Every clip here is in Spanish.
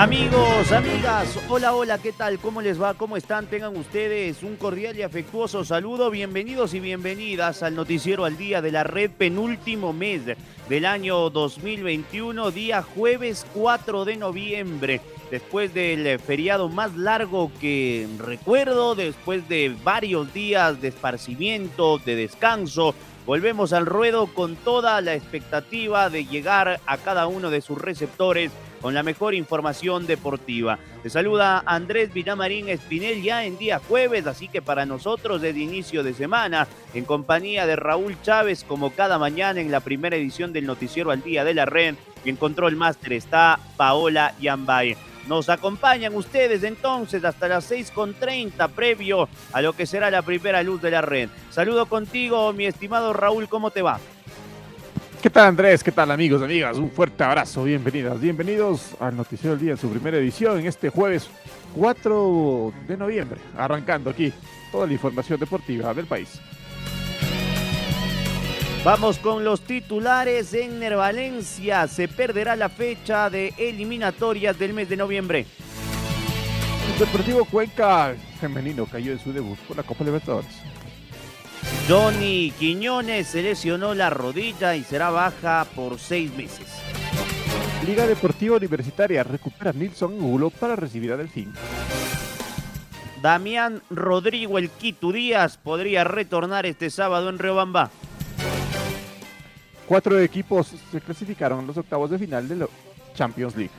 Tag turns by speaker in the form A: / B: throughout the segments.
A: Amigos, amigas, hola, hola, ¿qué tal? ¿Cómo les va? ¿Cómo están? Tengan ustedes un cordial y afectuoso saludo. Bienvenidos y bienvenidas al noticiero al día de la red penúltimo mes del año 2021, día jueves 4 de noviembre. Después del feriado más largo que recuerdo, después de varios días de esparcimiento, de descanso, volvemos al ruedo con toda la expectativa de llegar a cada uno de sus receptores con la mejor información deportiva. Te saluda Andrés Villamarín Espinel ya en día jueves, así que para nosotros es inicio de semana, en compañía de Raúl Chávez, como cada mañana en la primera edición del Noticiero al Día de la Red, y en Control Master está Paola Yambay. Nos acompañan ustedes entonces hasta las 6.30 previo a lo que será la primera luz de la red. Saludo contigo, mi estimado Raúl, ¿cómo te va?
B: ¿Qué tal Andrés? ¿Qué tal amigos, amigas? Un fuerte abrazo, bienvenidas, bienvenidos al Noticiero del Día en su primera edición en este jueves 4 de noviembre, arrancando aquí toda la información deportiva del país.
A: Vamos con los titulares en Valencia. Se perderá la fecha de eliminatorias del mes de noviembre.
B: El Deportivo Cuenca femenino cayó en su debut por la Copa Libertadores.
A: Johnny Quiñones se lesionó la rodilla y será baja por seis meses.
B: Liga Deportiva Universitaria recupera a Nilson Angulo para recibir a Delfín.
A: Damián Rodrigo El Quito Díaz podría retornar este sábado en Riobamba.
B: Cuatro equipos se clasificaron en los octavos de final de la Champions League.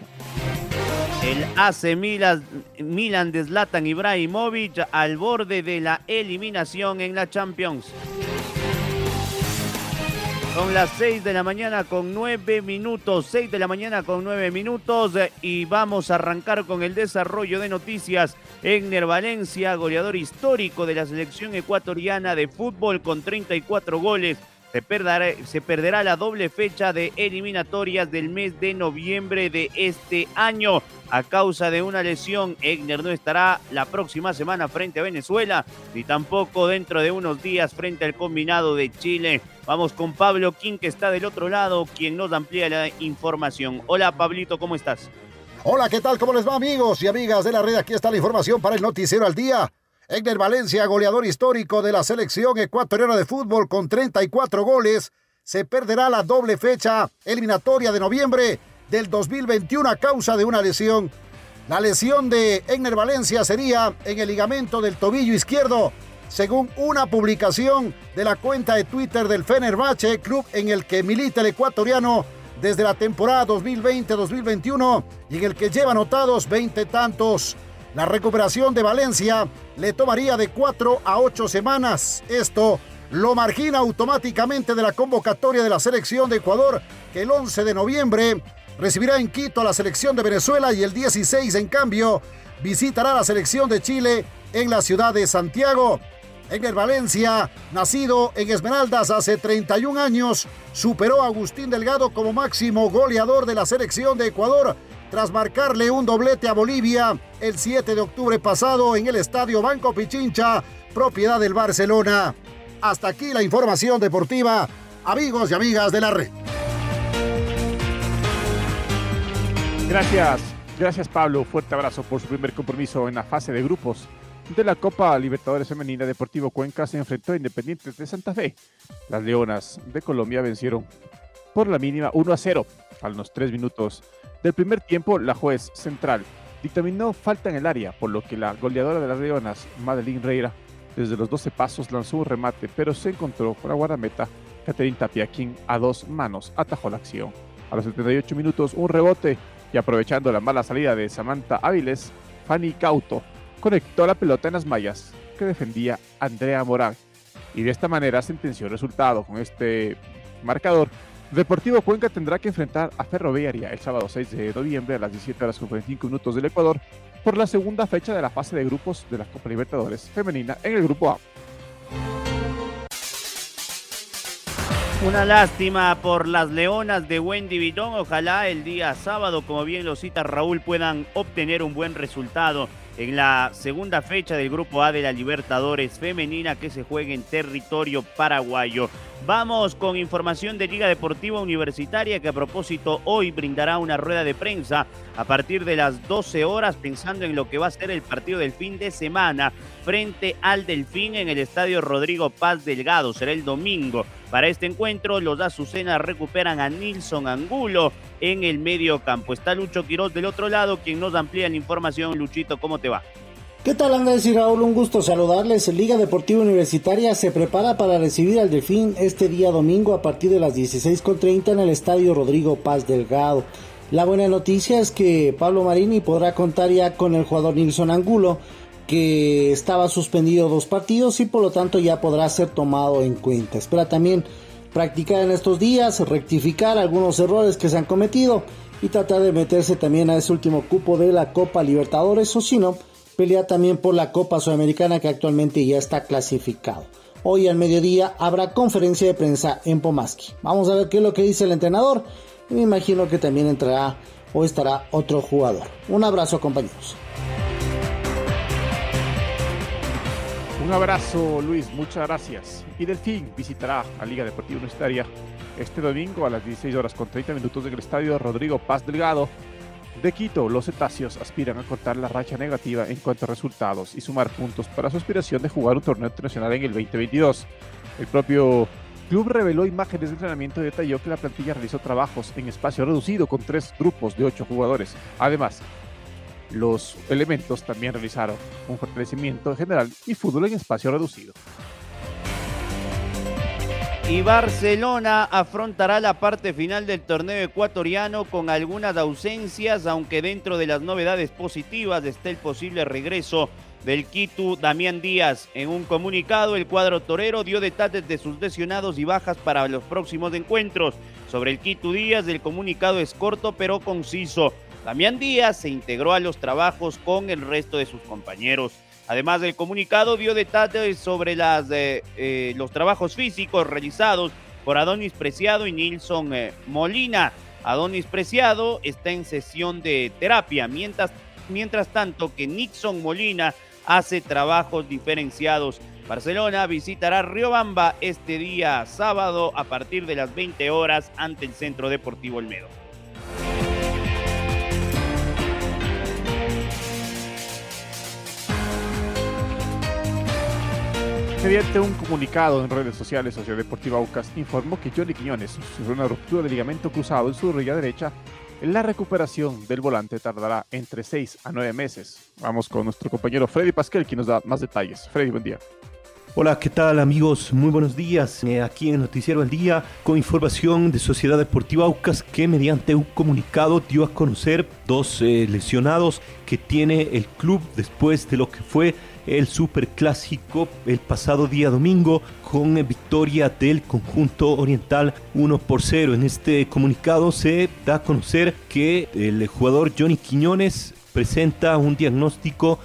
A: El AC Milan, de Zlatan Ibrahimovic al borde de la eliminación en la Champions. Son las 6 de la mañana con 9 minutos, 6 de la mañana con 9 minutos y vamos a arrancar con el desarrollo de noticias. Egner Valencia, goleador histórico de la selección ecuatoriana de fútbol con 34 goles se perderá, la doble fecha de eliminatorias del mes de noviembre de este año a causa de una lesión. Egner no estará la próxima semana frente a Venezuela ni tampoco dentro de unos días frente al combinado de Chile. Vamos con Pablo King que está del otro lado, quien nos amplía la información. Hola Pablito, ¿cómo estás?
C: Hola, ¿qué tal? ¿Cómo les va amigos y amigas de la red? Aquí está la información para el noticiero al día. Egner Valencia, goleador histórico de la selección ecuatoriana de fútbol con 34 goles, se perderá la doble fecha eliminatoria de noviembre del 2021 a causa de una lesión. La lesión de Egner Valencia sería en el ligamento del tobillo izquierdo, según una publicación de la cuenta de Twitter del Fenerbahce, club en el que milita el ecuatoriano desde la temporada 2020-2021 y en el que lleva anotados 20 tantos. La recuperación de Valencia le tomaría de 4 a 8 semanas. Esto lo margina automáticamente de la convocatoria de la selección de Ecuador, que el 11 de noviembre recibirá en Quito a la selección de Venezuela y el 16 en cambio visitará la selección de Chile en la ciudad de Santiago. el Valencia, nacido en Esmeraldas hace 31 años, superó a Agustín Delgado como máximo goleador de la selección de Ecuador tras marcarle un doblete a Bolivia el 7 de octubre pasado en el estadio Banco Pichincha, propiedad del Barcelona. Hasta aquí la información deportiva, amigos y amigas de la red.
B: Gracias, gracias Pablo. Fuerte abrazo por su primer compromiso en la fase de grupos de la Copa Libertadores Femenina Deportivo Cuenca se enfrentó a Independientes de Santa Fe. Las Leonas de Colombia vencieron por la mínima 1 a 0 a los 3 minutos del primer tiempo, la juez central dictaminó falta en el área, por lo que la goleadora de las Leonas, Madeline Reira, desde los 12 pasos lanzó un remate, pero se encontró con la guardameta Catherine Tapia, quien a dos manos atajó la acción. A los 78 minutos, un rebote y aprovechando la mala salida de Samantha Áviles, Fanny Cauto conectó la pelota en las mallas que defendía Andrea Morán. Y de esta manera sentenció el resultado. Con este marcador, Deportivo Cuenca tendrá que enfrentar a Ferroviaria el sábado 6 de noviembre a las 17 horas con 45 minutos del Ecuador por la segunda fecha de la fase de grupos de la Copa Libertadores femenina en el grupo A.
A: Una lástima por las leonas de Wendy Vitón. Ojalá el día sábado, como bien lo cita Raúl, puedan obtener un buen resultado en la segunda fecha del Grupo A de la Libertadores Femenina que se juega en territorio paraguayo. Vamos con información de Liga Deportiva Universitaria que a propósito hoy brindará una rueda de prensa a partir de las 12 horas pensando en lo que va a ser el partido del fin de semana frente al Delfín en el Estadio Rodrigo Paz Delgado. Será el domingo. Para este encuentro, los Azucenas recuperan a Nilson Angulo en el medio campo. Está Lucho Quiroz del otro lado, quien nos amplía la información. Luchito, ¿cómo te va?
D: ¿Qué tal Andrés y Raúl? Un gusto saludarles. Liga Deportiva Universitaria se prepara para recibir al Delfín este día domingo a partir de las 16.30 en el Estadio Rodrigo Paz Delgado. La buena noticia es que Pablo Marini podrá contar ya con el jugador Nilson Angulo, que estaba suspendido dos partidos y por lo tanto ya podrá ser tomado en cuenta. Espera también practicar en estos días, rectificar algunos errores que se han cometido y tratar de meterse también a ese último cupo de la Copa Libertadores o si no, pelear también por la Copa Sudamericana que actualmente ya está clasificado. Hoy al mediodía habrá conferencia de prensa en Pomaski. Vamos a ver qué es lo que dice el entrenador y me imagino que también entrará o estará otro jugador. Un abrazo compañeros.
B: Un abrazo, Luis, muchas gracias. Y Delfín visitará a Liga Deportiva Universitaria este domingo a las 16 horas con 30 minutos en el estadio Rodrigo Paz Delgado de Quito. Los cetáceos aspiran a cortar la racha negativa en cuanto a resultados y sumar puntos para su aspiración de jugar un torneo internacional en el 2022. El propio club reveló imágenes de entrenamiento y detalló que la plantilla realizó trabajos en espacio reducido con tres grupos de ocho jugadores. Además, los elementos también realizaron un fortalecimiento general y fútbol en espacio reducido.
A: Y Barcelona afrontará la parte final del torneo ecuatoriano con algunas ausencias, aunque dentro de las novedades positivas está el posible regreso del Quito Damián Díaz. En un comunicado, el cuadro torero dio detalles de sus lesionados y bajas para los próximos encuentros. Sobre el Quito Díaz, el comunicado es corto pero conciso. Damián Díaz se integró a los trabajos con el resto de sus compañeros. Además del comunicado, dio detalles sobre eh, eh, los trabajos físicos realizados por Adonis Preciado y Nilson eh, Molina. Adonis Preciado está en sesión de terapia, mientras, mientras tanto que Nixon Molina hace trabajos diferenciados. Barcelona visitará Riobamba este día sábado a partir de las 20 horas ante el Centro Deportivo Olmedo.
B: Mediante un comunicado en redes sociales, Sociedad Deportiva Aucas informó que Johnny Quiñones sufrió una ruptura de ligamento cruzado en su rodilla derecha. La recuperación del volante tardará entre 6 a 9 meses. Vamos con nuestro compañero Freddy Pasquel, quien nos da más detalles. Freddy, buen día.
E: Hola, ¿qué tal amigos? Muy buenos días. Eh, aquí en Noticiero al Día con información de Sociedad Deportiva Aucas que mediante un comunicado dio a conocer dos eh, lesionados que tiene el club después de lo que fue el Superclásico el pasado día domingo con victoria del conjunto oriental 1 por 0. En este comunicado se da a conocer que el jugador Johnny Quiñones presenta un diagnóstico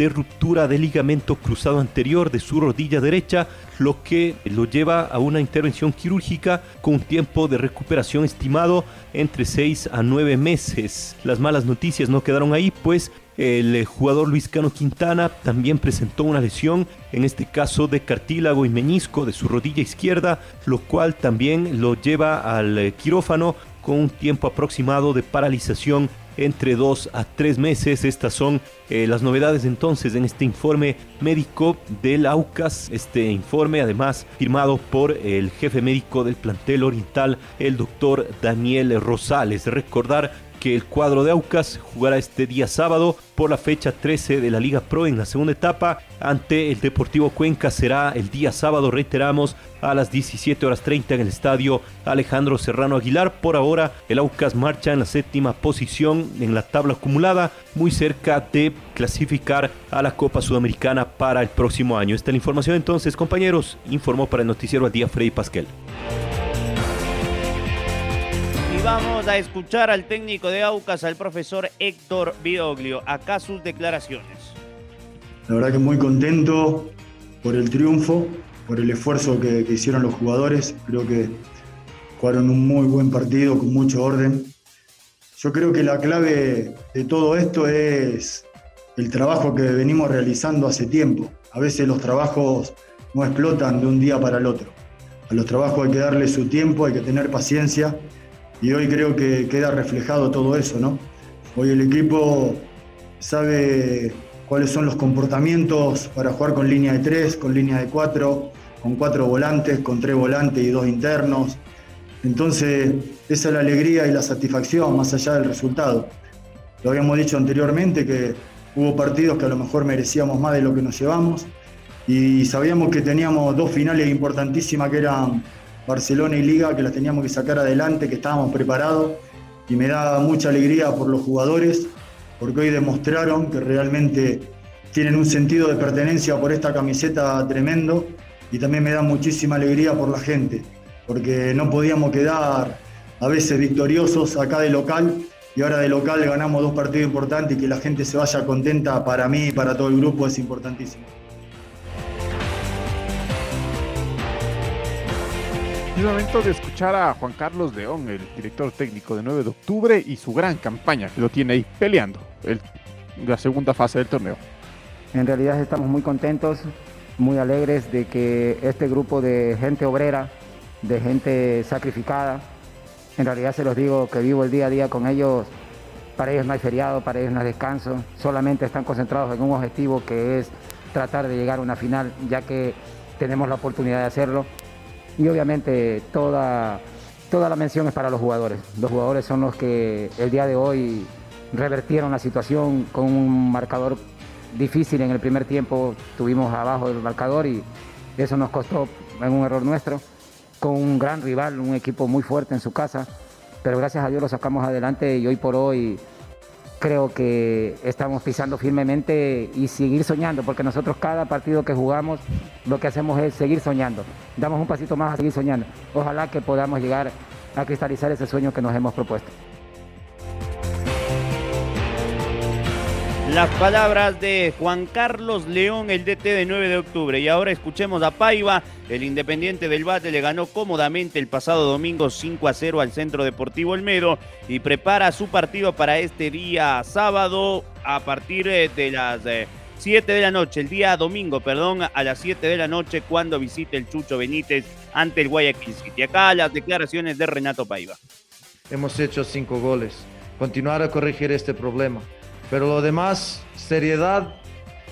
E: de ruptura de ligamento cruzado anterior de su rodilla derecha, lo que lo lleva a una intervención quirúrgica con un tiempo de recuperación estimado entre 6 a 9 meses. Las malas noticias no quedaron ahí, pues el jugador Luis Cano Quintana también presentó una lesión, en este caso de cartílago y menisco de su rodilla izquierda, lo cual también lo lleva al quirófano con un tiempo aproximado de paralización entre dos a tres meses. Estas son eh, las novedades entonces en este informe médico del AUCAS. Este informe además firmado por el jefe médico del plantel oriental, el doctor Daniel Rosales. Recordar que el cuadro de Aucas jugará este día sábado por la fecha 13 de la Liga Pro en la segunda etapa ante el Deportivo Cuenca será el día sábado, reiteramos, a las 17 horas 30 en el estadio Alejandro Serrano Aguilar. Por ahora, el Aucas marcha en la séptima posición en la tabla acumulada, muy cerca de clasificar a la Copa Sudamericana para el próximo año. Esta es la información entonces, compañeros, informó para el noticiero al día Freddy Pasquel.
A: Vamos a escuchar al técnico de Aucas, al profesor Héctor Bidoglio. Acá sus declaraciones.
F: La verdad que muy contento por el triunfo, por el esfuerzo que, que hicieron los jugadores. Creo que jugaron un muy buen partido con mucho orden. Yo creo que la clave de todo esto es el trabajo que venimos realizando hace tiempo. A veces los trabajos no explotan de un día para el otro. A los trabajos hay que darle su tiempo, hay que tener paciencia y hoy creo que queda reflejado todo eso, ¿no? Hoy el equipo sabe cuáles son los comportamientos para jugar con línea de tres, con línea de cuatro, con cuatro volantes, con tres volantes y dos internos. Entonces, esa es la alegría y la satisfacción más allá del resultado. Lo habíamos dicho anteriormente que hubo partidos que a lo mejor merecíamos más de lo que nos llevamos y sabíamos que teníamos dos finales importantísimas que eran Barcelona y Liga, que las teníamos que sacar adelante, que estábamos preparados y me da mucha alegría por los jugadores, porque hoy demostraron que realmente tienen un sentido de pertenencia por esta camiseta tremendo y también me da muchísima alegría por la gente, porque no podíamos quedar a veces victoriosos acá de local y ahora de local ganamos dos partidos importantes y que la gente se vaya contenta para mí y para todo el grupo es importantísimo.
B: Es momento de escuchar a Juan Carlos León, el director técnico de 9 de octubre, y su gran campaña que lo tiene ahí peleando el, la segunda fase del torneo.
G: En realidad estamos muy contentos, muy alegres de que este grupo de gente obrera, de gente sacrificada, en realidad se los digo que vivo el día a día con ellos, para ellos no hay feriado, para ellos no hay descanso, solamente están concentrados en un objetivo que es tratar de llegar a una final, ya que tenemos la oportunidad de hacerlo y obviamente toda, toda la mención es para los jugadores. Los jugadores son los que el día de hoy revertieron la situación con un marcador difícil en el primer tiempo, tuvimos abajo del marcador y eso nos costó en un error nuestro, con un gran rival, un equipo muy fuerte en su casa, pero gracias a Dios lo sacamos adelante y hoy por hoy creo que estamos pisando firmemente y seguir soñando, porque nosotros cada partido que jugamos lo que hacemos es seguir soñando. Damos un pasito más a seguir soñando. Ojalá que podamos llegar a cristalizar ese sueño que nos hemos propuesto.
A: Las palabras de Juan Carlos León, el DT de 9 de octubre. Y ahora escuchemos a Paiva. El Independiente del Bate le ganó cómodamente el pasado domingo 5 a 0 al Centro Deportivo Olmedo y prepara su partido para este día sábado a partir eh, de las 7 eh, de la noche, el día domingo, perdón, a las 7 de la noche cuando visite el Chucho Benítez ante el Guayaquil City. Acá las declaraciones de Renato Paiva.
H: Hemos hecho cinco goles. Continuar a corregir este problema pero lo demás, seriedad,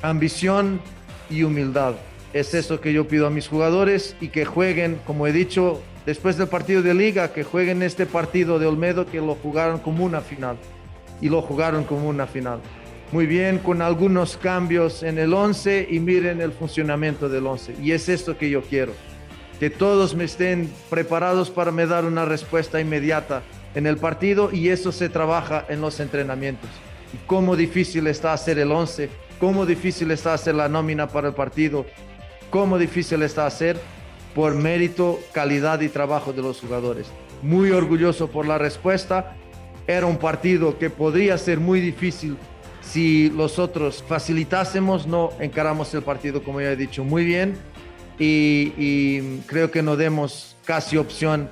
H: ambición y humildad. Es eso que yo pido a mis jugadores y que jueguen, como he dicho, después del partido de liga, que jueguen este partido de Olmedo que lo jugaron como una final. Y lo jugaron como una final. Muy bien, con algunos cambios en el 11 y miren el funcionamiento del 11. Y es esto que yo quiero. Que todos me estén preparados para me dar una respuesta inmediata en el partido y eso se trabaja en los entrenamientos cómo difícil está hacer el 11, cómo difícil está hacer la nómina para el partido, cómo difícil está hacer por mérito, calidad y trabajo de los jugadores. Muy orgulloso por la respuesta. Era un partido que podría ser muy difícil si los otros facilitásemos, no encaramos el partido, como ya he dicho, muy bien. Y, creo que no demos casi opción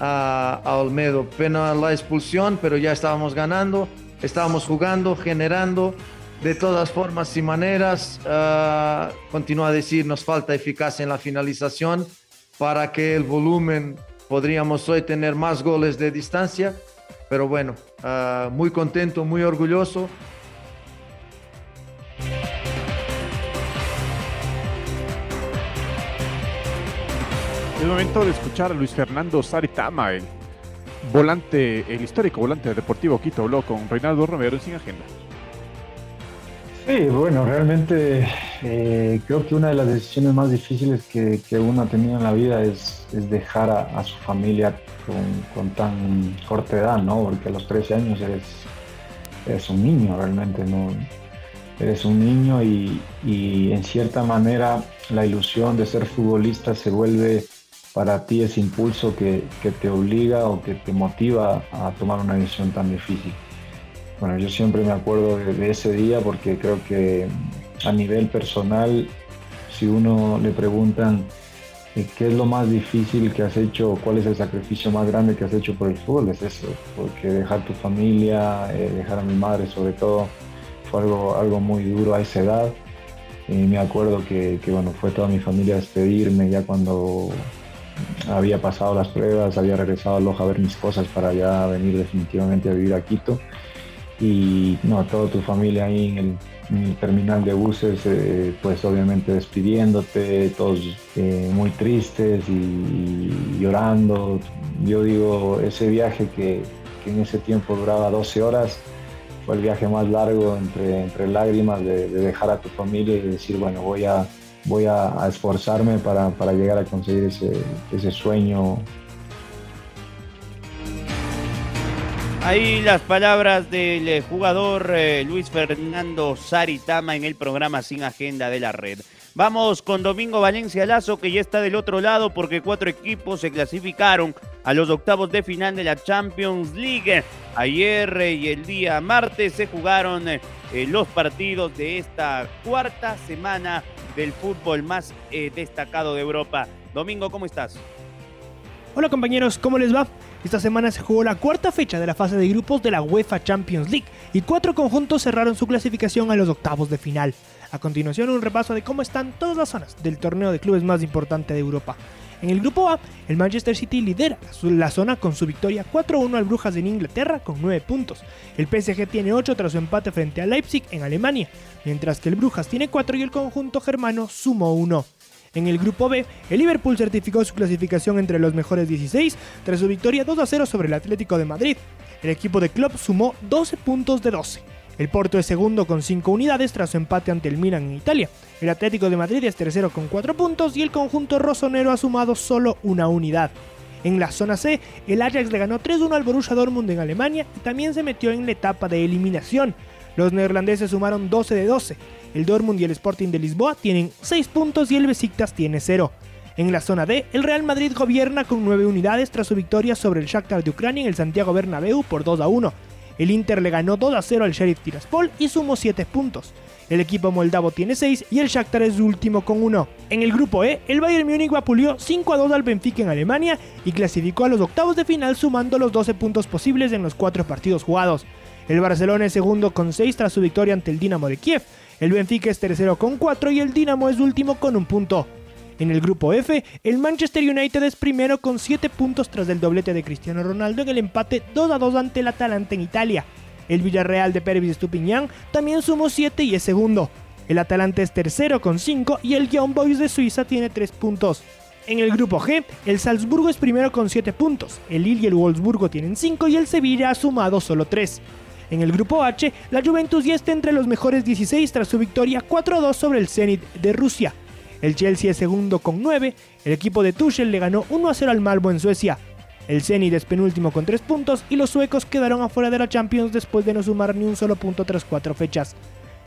H: a, a Olmedo. Pena la expulsión, pero ya estábamos ganando estábamos jugando, generando de todas formas y maneras. Uh, continúa a decir, nos falta eficacia en la finalización para que el volumen podríamos hoy tener más goles de distancia. Pero bueno, uh, muy contento, muy orgulloso.
B: Es momento de escuchar a Luis Fernando Saritama, el volante, el histórico volante Deportivo Quito habló con Reinaldo Romero Sin Agenda.
I: Sí, bueno, realmente eh, creo que una de las decisiones más difíciles que, uno ha tenido en la vida es, dejar a, su familia con, tan corta edad, ¿no? Porque a los 13 años eres, eres un niño realmente, ¿no? Eres un niño y, en cierta manera la ilusión de ser futbolista se vuelve para ti ese impulso que, que te obliga o que te motiva a tomar una decisión tan difícil. Bueno, yo siempre me acuerdo de, ese día porque creo que a nivel personal, si uno le preguntan eh, qué es lo más difícil que has hecho, cuál es el sacrificio más grande que has hecho por el fútbol, es eso, porque dejar tu familia, eh, dejar a mi madre sobre todo, fue algo, algo muy duro a esa edad. Y me acuerdo que, bueno, fue toda mi familia a despedirme ya cuando había pasado las pruebas, había regresado a Loja a ver mis cosas para ya venir definitivamente a vivir a Quito y no, toda tu familia ahí en el, terminal de buses, eh, pues obviamente despidiéndote, todos eh, muy tristes y, llorando. Yo digo, ese viaje que, en ese tiempo duraba 12 horas, fue el viaje más largo entre, entre lágrimas de, dejar a tu familia y decir, bueno, voy a, voy a, esforzarme para, para, llegar a conseguir ese, ese sueño
A: Ahí las palabras del eh, jugador eh, Luis Fernando Saritama en el programa Sin Agenda de la Red. Vamos con Domingo Valencia Lazo, que ya está del otro lado porque cuatro equipos se clasificaron a los octavos de final de la Champions League. Ayer eh, y el día martes se jugaron los partidos de esta cuarta semana del fútbol más destacado de Europa. Domingo, ¿cómo estás?
J: Hola compañeros, ¿cómo les va? Esta semana se jugó la cuarta fecha de la fase de grupos de la UEFA Champions League y cuatro conjuntos cerraron su clasificación a los octavos de final. A continuación un repaso de cómo están todas las zonas del torneo de clubes más importante de Europa. En el grupo A, el Manchester City lidera la zona con su victoria 4-1 al Brujas en Inglaterra con 9 puntos. El PSG tiene 8 tras su empate frente a Leipzig en Alemania, mientras que el Brujas tiene 4 y el conjunto germano sumó 1. En el grupo B, el Liverpool certificó su clasificación entre los mejores 16 tras su victoria 2 a 0 sobre el Atlético de Madrid. El equipo de Klopp sumó 12 puntos de 12. El Porto es segundo con 5 unidades tras su empate ante el Milan en Italia. El Atlético de Madrid es tercero con 4 puntos y el conjunto rosonero ha sumado solo una unidad. En la zona C, el Ajax le ganó 3-1 al Borussia Dortmund en Alemania y también se metió en la etapa de eliminación. Los neerlandeses sumaron 12 de 12. El Dortmund y el Sporting de Lisboa tienen 6 puntos y el Besiktas tiene 0. En la zona D, el Real Madrid gobierna con 9 unidades tras su victoria sobre el Shakhtar de Ucrania en el Santiago Bernabéu por 2 a 1. El Inter le ganó 2 a 0 al Sheriff Tiraspol y sumó 7 puntos. El equipo moldavo tiene 6 y el Shakhtar es último con 1. En el grupo E, el Bayern Múnich vapuleó 5 a 2 al Benfica en Alemania y clasificó a los octavos de final sumando los 12 puntos posibles en los 4 partidos jugados. El Barcelona es segundo con 6 tras su victoria ante el Dinamo de Kiev. El Benfica es tercero con 4 y el Dinamo es último con un punto. En el grupo F, el Manchester United es primero con 7 puntos tras el doblete de Cristiano Ronaldo en el empate 2 a 2 ante el Atalanta en Italia. El Villarreal de Pervis Estupiñán también sumó 7 y es segundo. El Atalanta es tercero con 5 y el Young Boys de Suiza tiene 3 puntos. En el grupo G, el Salzburgo es primero con 7 puntos, el Lille y el Wolfsburgo tienen 5 y el Sevilla ha sumado solo 3. En el grupo H, la Juventus ya está entre los mejores 16 tras su victoria 4-2 sobre el Zenit de Rusia. El Chelsea es segundo con 9, el equipo de Tuchel le ganó 1-0 al Malmo en Suecia. El Zenit es penúltimo con 3 puntos y los suecos quedaron afuera de la Champions después de no sumar ni un solo punto tras 4 fechas.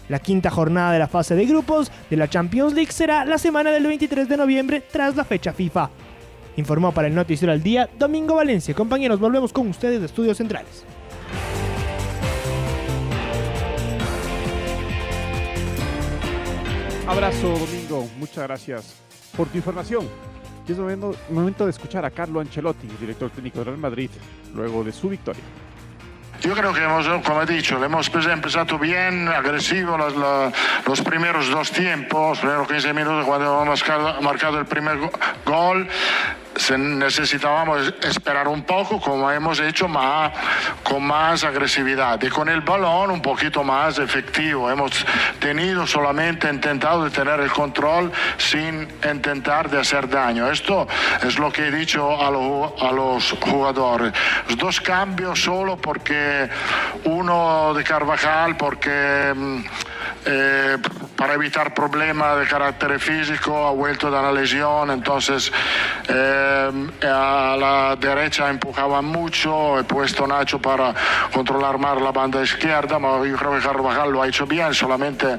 J: La quinta jornada de la fase de grupos de la Champions League será la semana del 23 de noviembre tras la fecha FIFA. Informó para el Noticiero al Día Domingo Valencia. Compañeros, volvemos con ustedes de Estudios Centrales.
B: Abrazo. Muchas gracias por tu información. Y es momento, momento de escuchar a Carlo Ancelotti, director técnico del Real Madrid, luego de su victoria.
K: Yo creo que hemos, como he dicho, hemos empezado bien, agresivo los, primeros dos tiempos, los primeros 15 minutos cuando hemos marcado el primer gol necesitábamos esperar un poco como hemos hecho más, con más agresividad y con el balón un poquito más efectivo. Hemos tenido solamente intentado de tener el control sin intentar de hacer daño. Esto es lo que he dicho a, a los jugadores. Dos cambios solo porque uno de Carvajal porque mm, eh, para evitar problemas de carácter físico ha vuelto de la lesión, entonces eh, a la derecha empujaba mucho, he puesto Nacho para controlar más la banda izquierda, pero yo creo que Carvajal lo ha hecho bien, solamente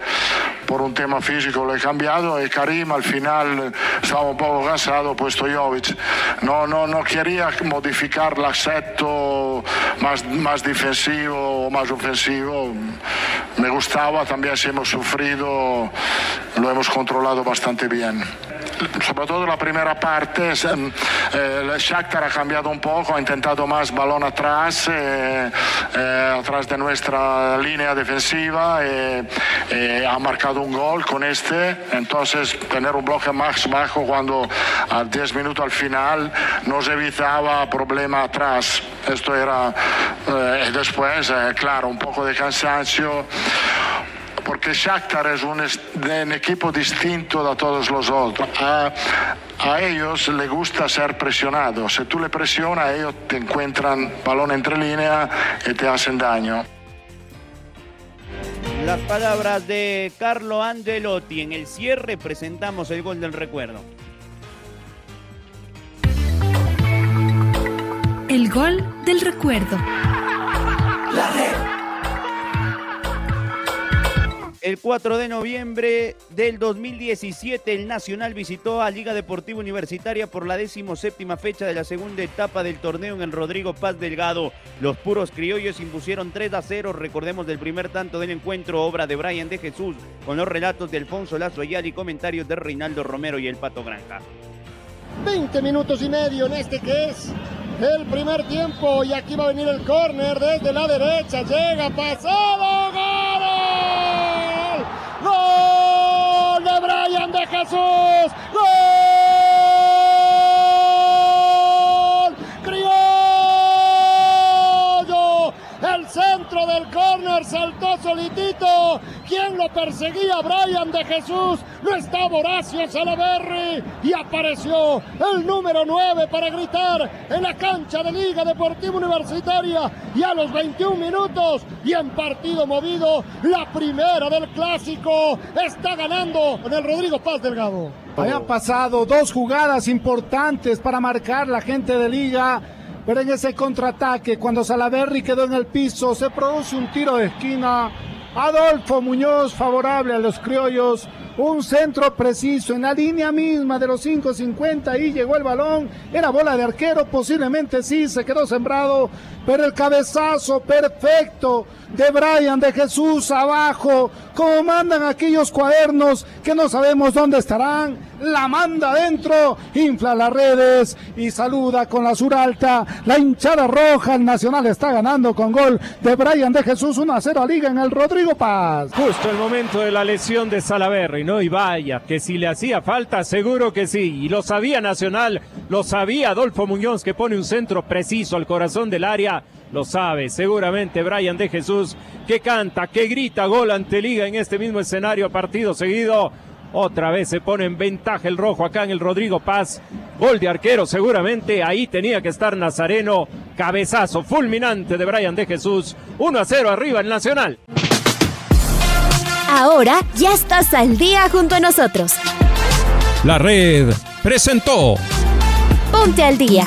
K: por un tema físico lo he cambiado y Karim al final estaba un poco cansado, he puesto Jovic. No, no, no quería modificar el aspecto más, más defensivo o más ofensivo, me gustaba, también si hemos sufrido, lo hemos controlado bastante bien todo la primera parte, eh, el Shakhtar ha cambiado un poco, ha intentado más balón atrás, eh, eh, atrás de nuestra línea defensiva, ha marcado un gol con este, entonces tener un bloque más bajo cuando a 10 minutos al final nos evitaba problema atrás. Esto era después, claro, un poco de cansancio porque Shakhtar es un, equipo distinto de todos los otros. A, ellos les gusta ser presionados. Si tú le presionas, ellos te encuentran balón entre línea y te hacen daño.
A: Las palabras de Carlo Angelotti. En el cierre presentamos el gol del recuerdo.
L: El gol del recuerdo. La
A: El 4 de noviembre del 2017, el Nacional visitó a Liga Deportiva Universitaria por la séptima fecha de la segunda etapa del torneo en el Rodrigo Paz Delgado. Los puros criollos impusieron 3 a 0. Recordemos del primer tanto del encuentro, obra de Brian de Jesús, con los relatos de Alfonso Lazo Ayala y comentarios de Reinaldo Romero y el Pato Granja.
M: 20 minutos y medio en este que es el primer tiempo y aquí va a venir el córner desde la derecha, llega pasado, gol. ¡Gol de Brian de Jesús! ¡Gol! ¡Criollo! El centro del córner saltó solitito. ¿Quién lo perseguía? Brian de Jesús. No estaba Horacio Salaverri. Y apareció el número 9 para gritar en la cancha de Liga Deportiva Universitaria. Y a los 21 minutos y en partido movido, la primera del clásico está ganando en el Rodrigo Paz Delgado.
D: Había pasado dos jugadas importantes para marcar la gente de Liga pero en ese contraataque, cuando Salaverri quedó en el piso, se produce un tiro de esquina. Adolfo Muñoz favorable a los criollos. Un centro preciso en la línea misma de los 5.50 y llegó el balón, era bola de arquero, posiblemente sí, se quedó sembrado, pero el cabezazo perfecto de Brian de Jesús abajo, como mandan aquellos cuadernos que no sabemos dónde estarán, la manda adentro, infla las redes y saluda con la sur alta, la hinchada roja, el Nacional está ganando con gol de Brian de Jesús 1 a 0 a Liga en el Rodrigo Paz.
N: Justo el momento de la lesión de Salaverry, ¿no? Y vaya, que si le hacía falta, seguro que sí, y lo sabía Nacional, lo sabía Adolfo Muñoz que pone un centro preciso al corazón del área lo sabe seguramente Brian de Jesús, que canta, que grita gol ante Liga en este mismo escenario, partido seguido. Otra vez se pone en ventaja el rojo acá en el Rodrigo Paz. Gol de arquero seguramente. Ahí tenía que estar Nazareno. Cabezazo fulminante de Brian de Jesús. 1 a 0 arriba el Nacional.
O: Ahora ya estás al día junto a nosotros.
N: La red presentó.
O: Ponte al día